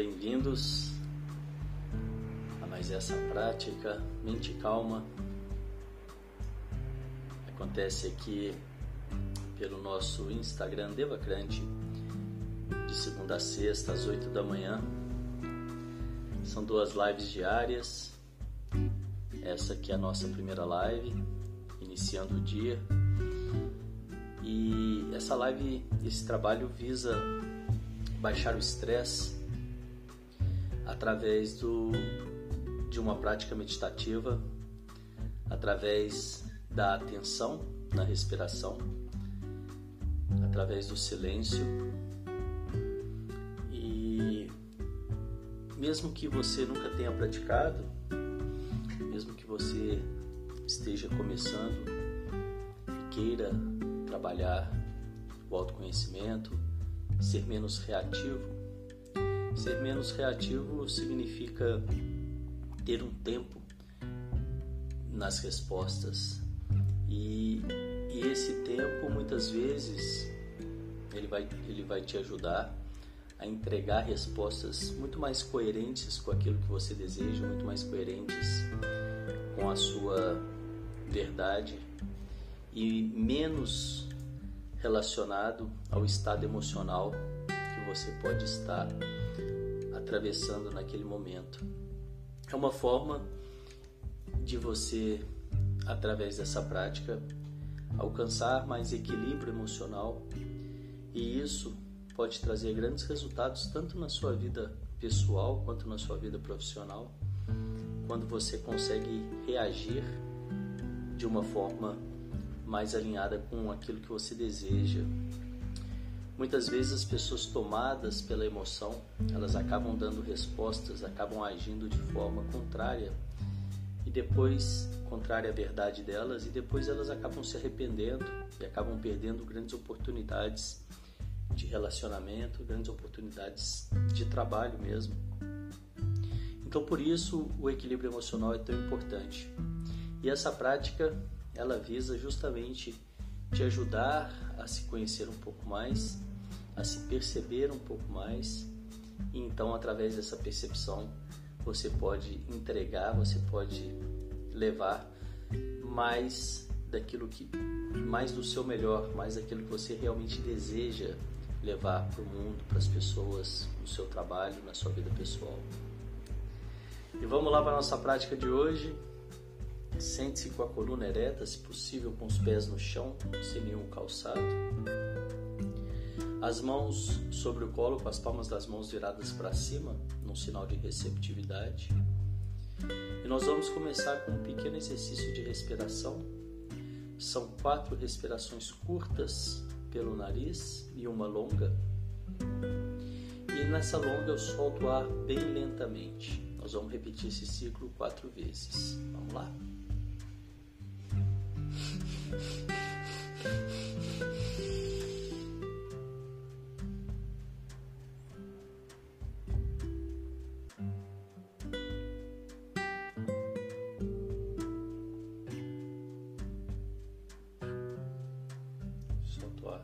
bem-vindos a mais essa prática Mente Calma. Acontece aqui pelo nosso Instagram Devacrante, de segunda a sexta às 8 da manhã. São duas lives diárias. Essa aqui é a nossa primeira live, iniciando o dia. E essa live, esse trabalho visa baixar o estresse através do, de uma prática meditativa, através da atenção na respiração, através do silêncio. E mesmo que você nunca tenha praticado, mesmo que você esteja começando e queira trabalhar o autoconhecimento, ser menos reativo. Ser menos reativo significa ter um tempo nas respostas. E, e esse tempo muitas vezes ele vai, ele vai te ajudar a entregar respostas muito mais coerentes com aquilo que você deseja, muito mais coerentes com a sua verdade e menos relacionado ao estado emocional que você pode estar atravessando naquele momento. É uma forma de você, através dessa prática, alcançar mais equilíbrio emocional e isso pode trazer grandes resultados tanto na sua vida pessoal quanto na sua vida profissional, quando você consegue reagir de uma forma mais alinhada com aquilo que você deseja. Muitas vezes as pessoas tomadas pela emoção, elas acabam dando respostas, acabam agindo de forma contrária e depois contrária à verdade delas e depois elas acabam se arrependendo e acabam perdendo grandes oportunidades de relacionamento, grandes oportunidades de trabalho mesmo. Então por isso o equilíbrio emocional é tão importante. E essa prática ela visa justamente te ajudar a se conhecer um pouco mais, a se perceber um pouco mais, e então através dessa percepção você pode entregar, você pode levar mais daquilo que mais do seu melhor, mais daquilo que você realmente deseja levar para o mundo, para as pessoas, no seu trabalho, na sua vida pessoal. E vamos lá para a nossa prática de hoje. Sente-se com a coluna ereta, se possível com os pés no chão, sem nenhum calçado. As mãos sobre o colo, com as palmas das mãos viradas para cima, num sinal de receptividade. E nós vamos começar com um pequeno exercício de respiração. São quatro respirações curtas pelo nariz e uma longa. E nessa longa eu solto o ar bem lentamente. Nós vamos repetir esse ciclo quatro vezes. Vamos lá?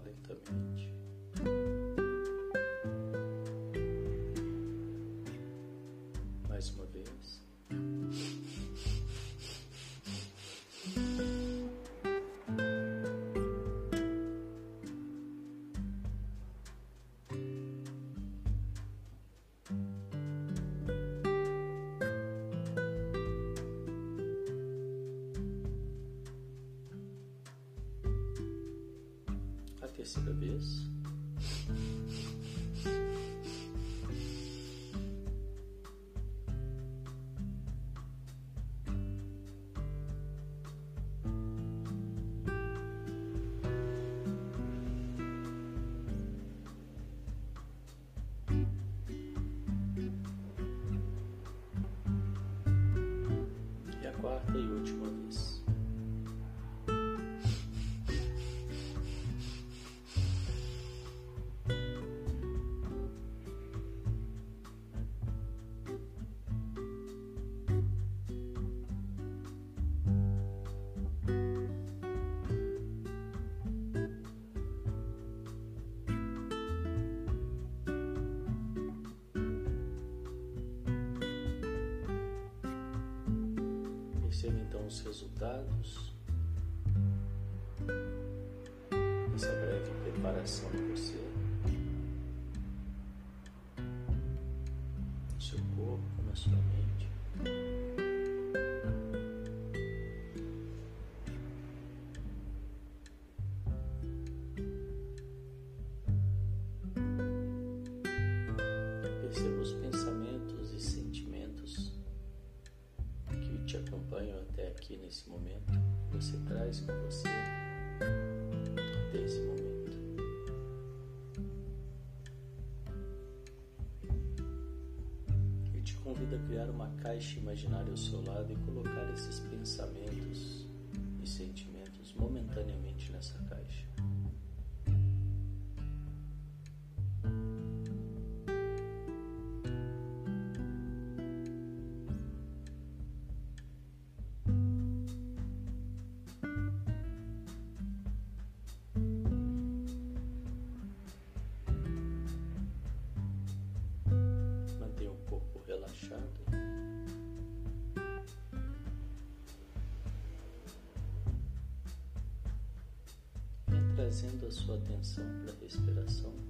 Lentamente. A terceira vez. Serão os resultados dessa breve preparação de você, no seu corpo, na sua mente. Nesse momento, você traz com você até esse momento. Eu te convido a criar uma caixa imaginária ao seu lado e colocar esses trazendo a sua atenção para a respiração.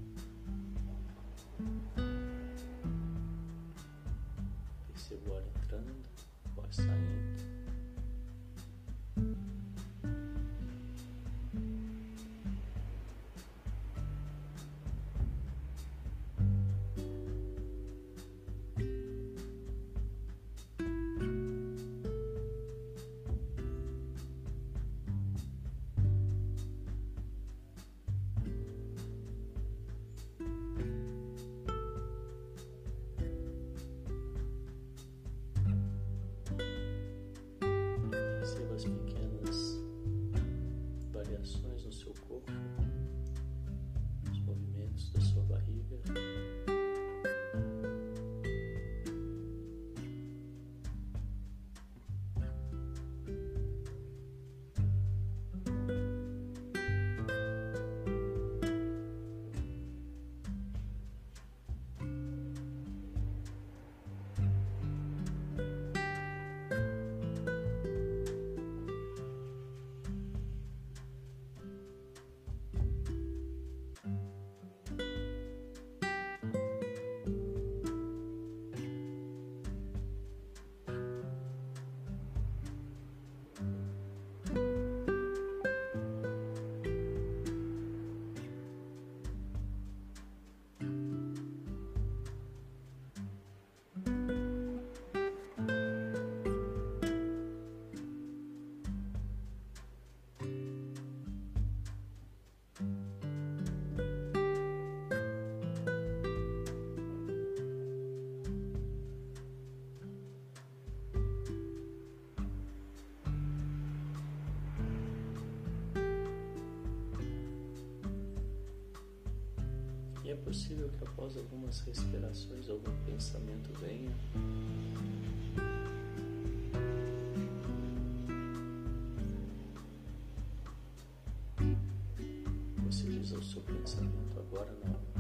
É possível que após algumas respirações algum pensamento venha. Você diz ao seu pensamento, agora não.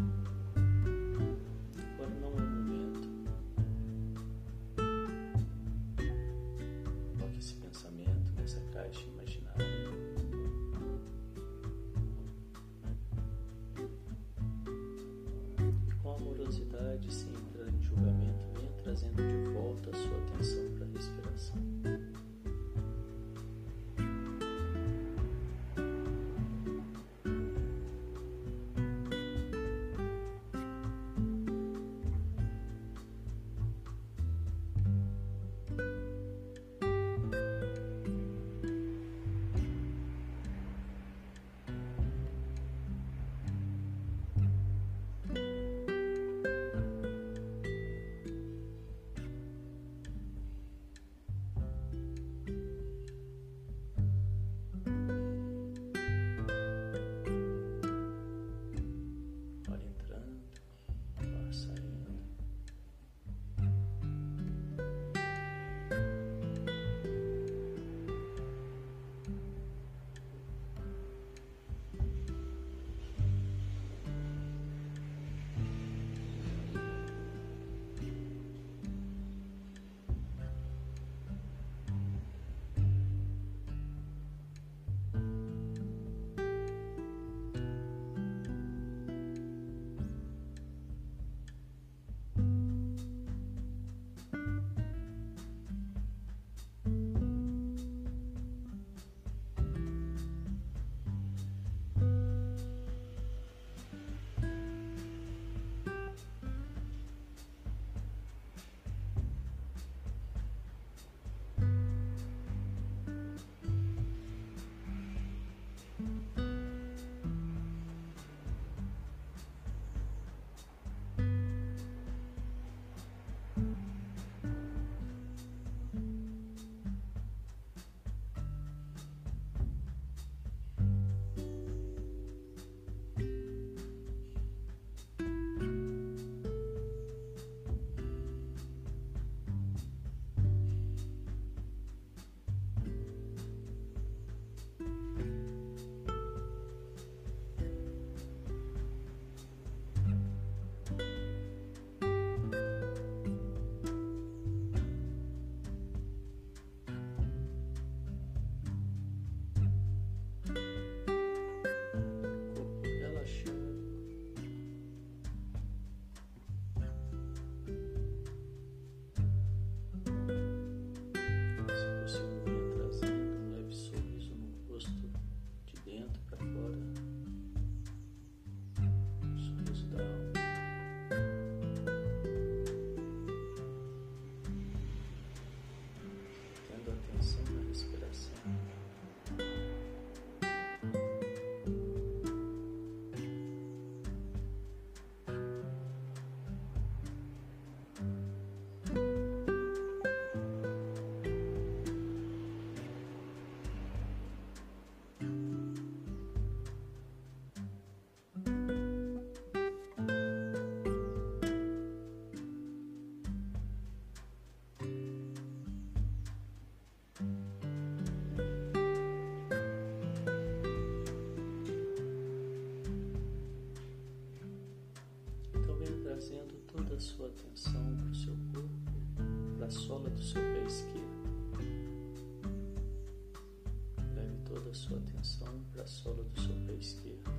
Atenção para o seu corpo, para a sola do seu pé esquerdo. Leve toda a sua atenção para a sola do seu pé esquerdo.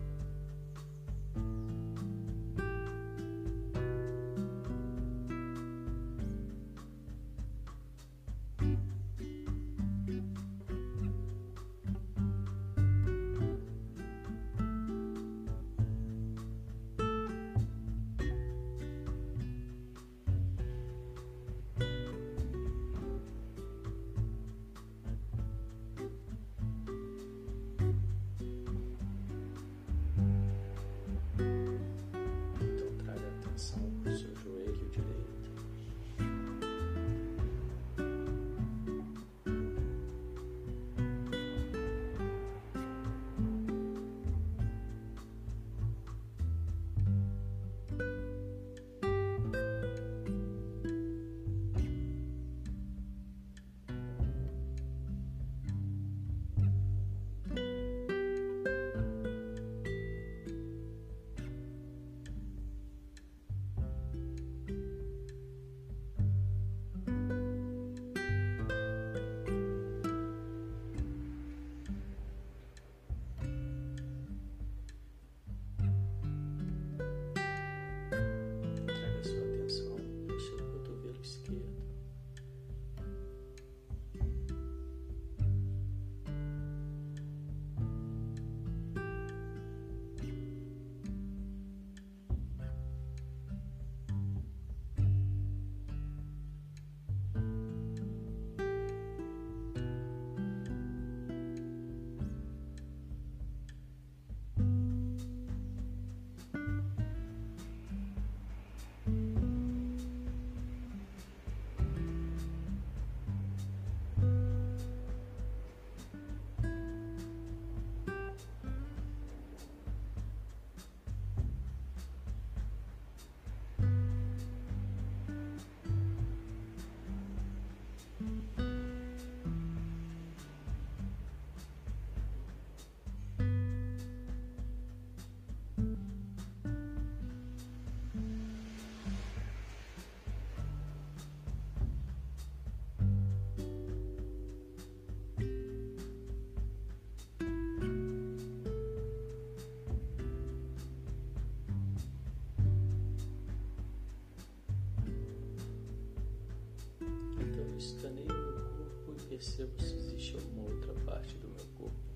Escaneio meu corpo e percebo se existe alguma outra parte do meu corpo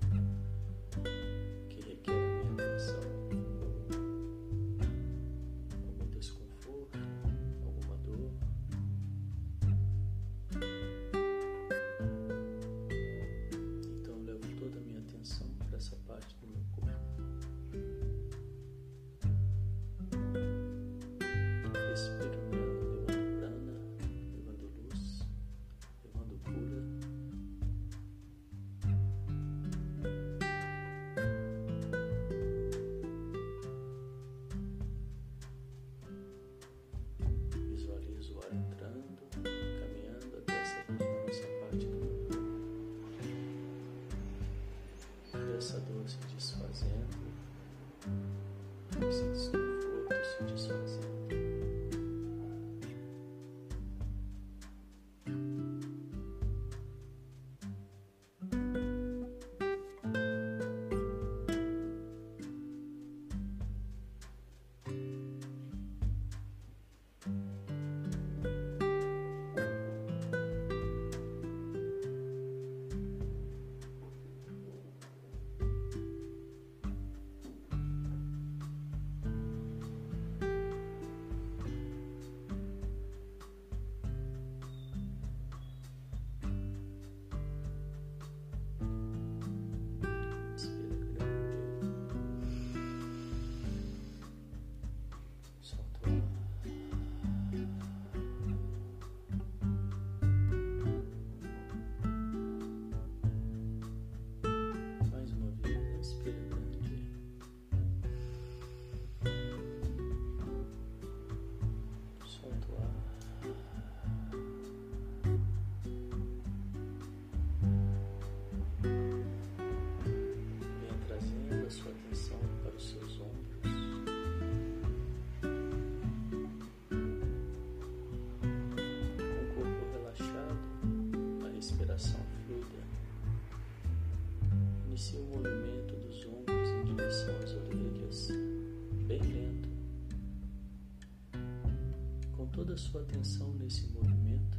toda a sua atenção nesse movimento.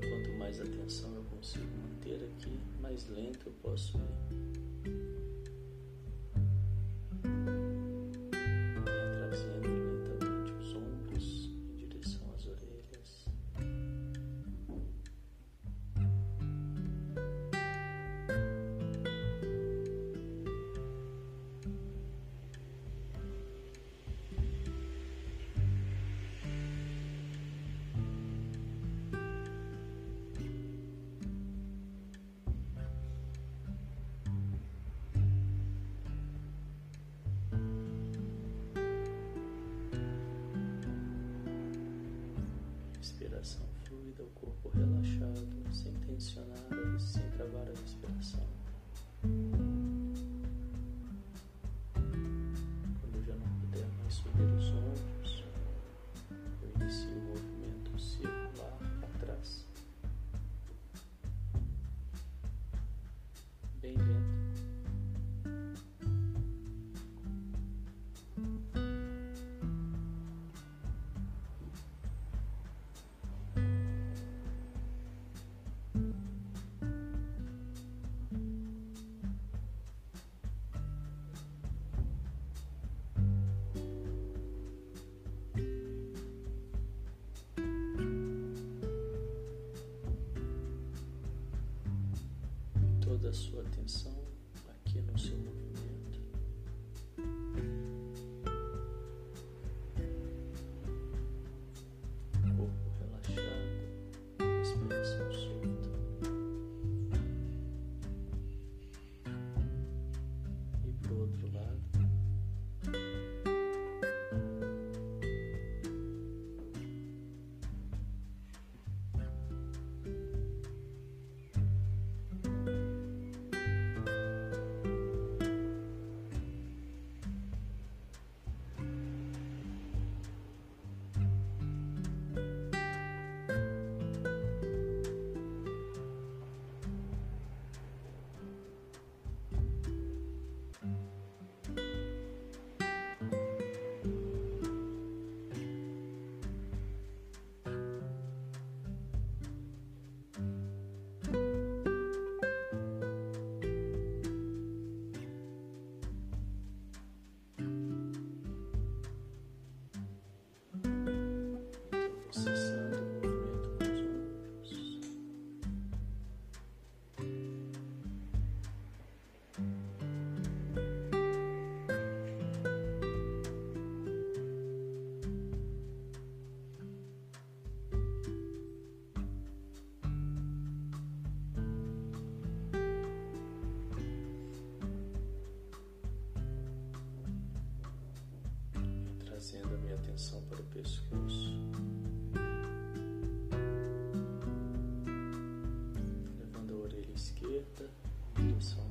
Quanto mais atenção eu consigo manter aqui, mais lento eu posso ir. Toda a sua atenção Trazendo a minha atenção para o pescoço. Levando a orelha esquerda em direção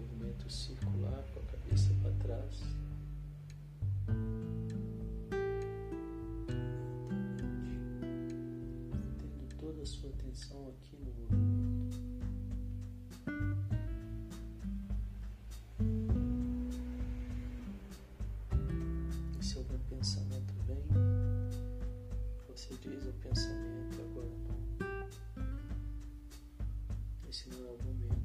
movimento circular com a cabeça para trás. Mantendo toda a sua atenção aqui no movimento. E se algum é pensamento vem, você diz o pensamento agora não. Esse não é o momento.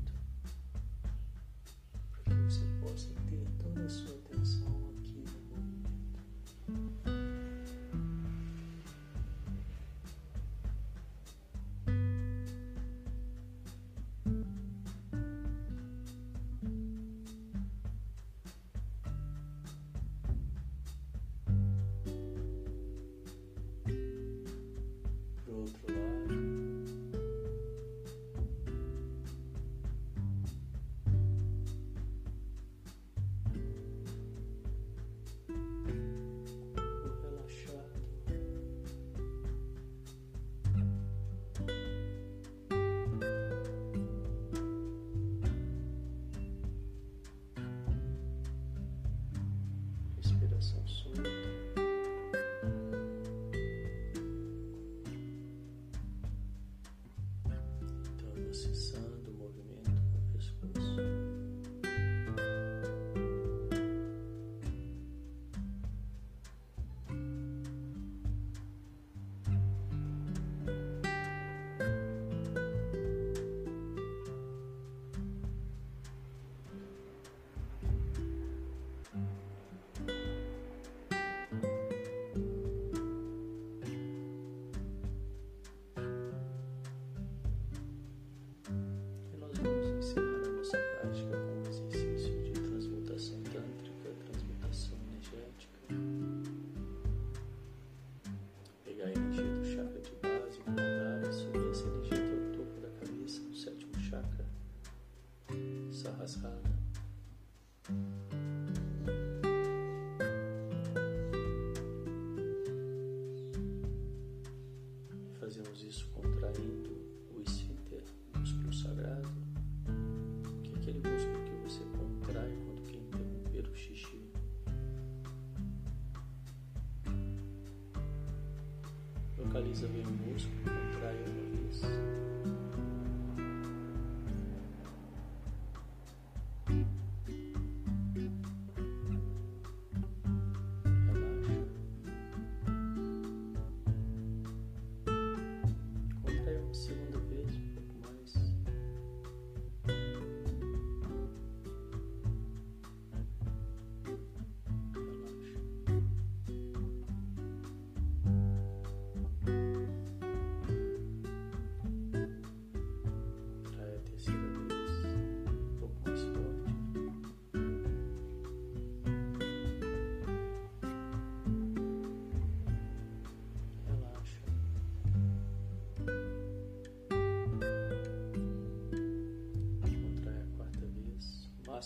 focaliza bem o músculo, contrai uma vez.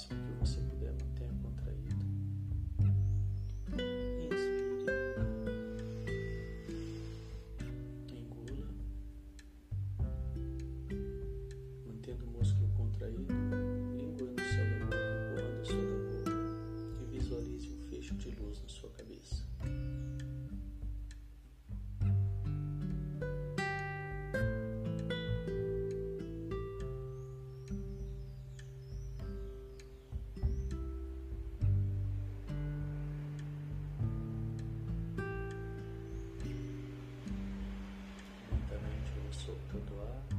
próxima. 多多。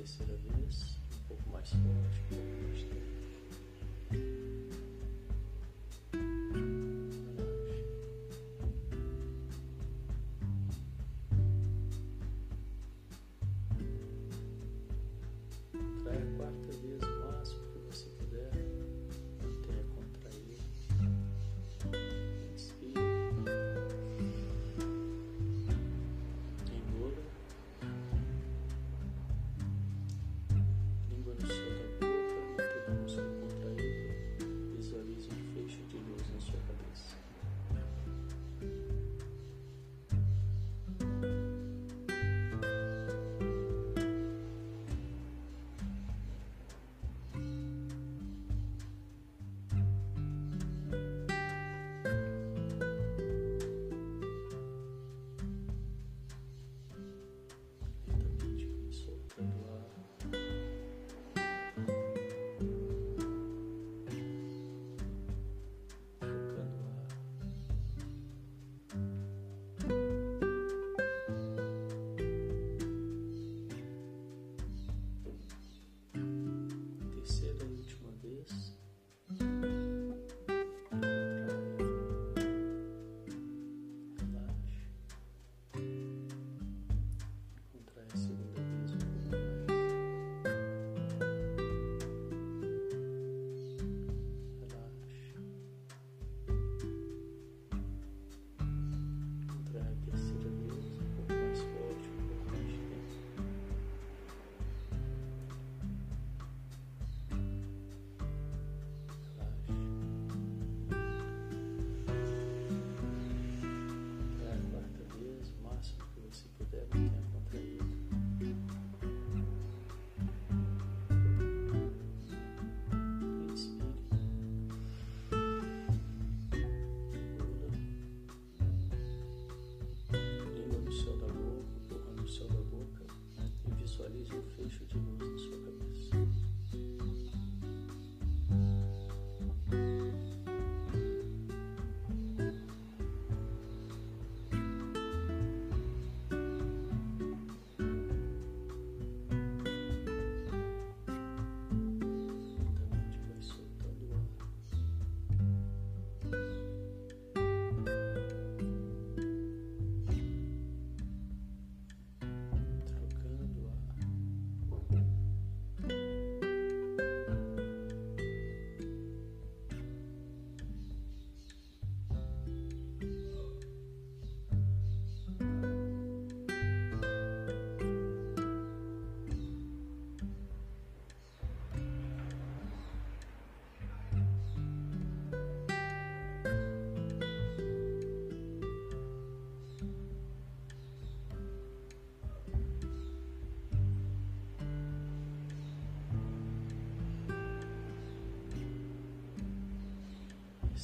terceira vez, um pouco mais forte, um pouco mais lento.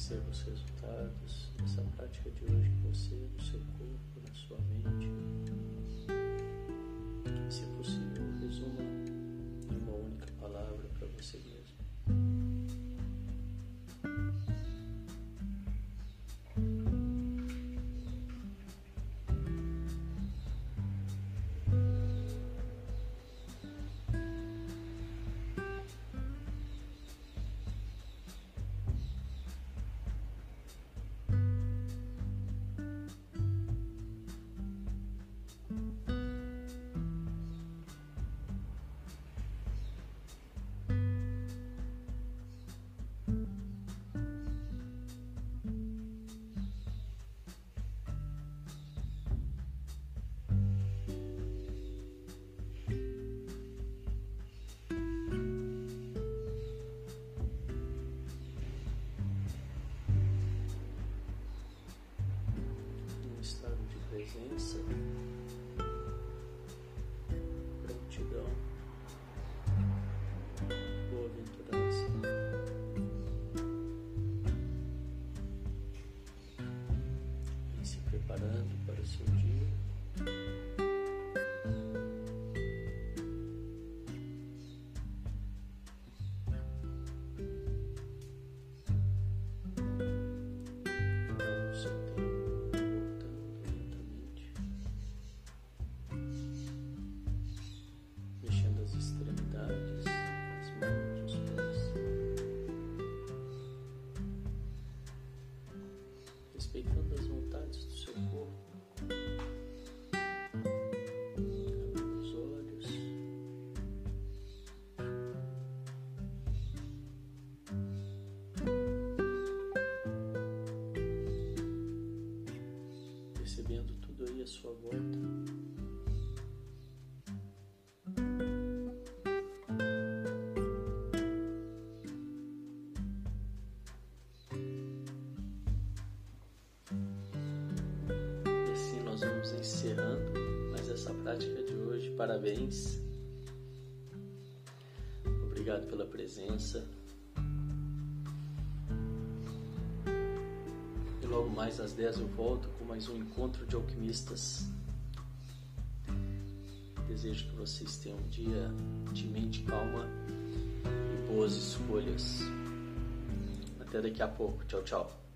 Perceba os resultados dessa prática de hoje em você, no seu corpo, na sua mente. Se possível, resuma em uma única palavra para você mesmo. Presença, gratidão, boa-aventurança. E se preparando para o seu tudo aí à sua volta. encerrando mais essa prática de hoje. Parabéns. Obrigado pela presença. Mais às 10 eu volto com mais um encontro de alquimistas. Desejo que vocês tenham um dia de mente calma e boas escolhas. Até daqui a pouco. Tchau, tchau.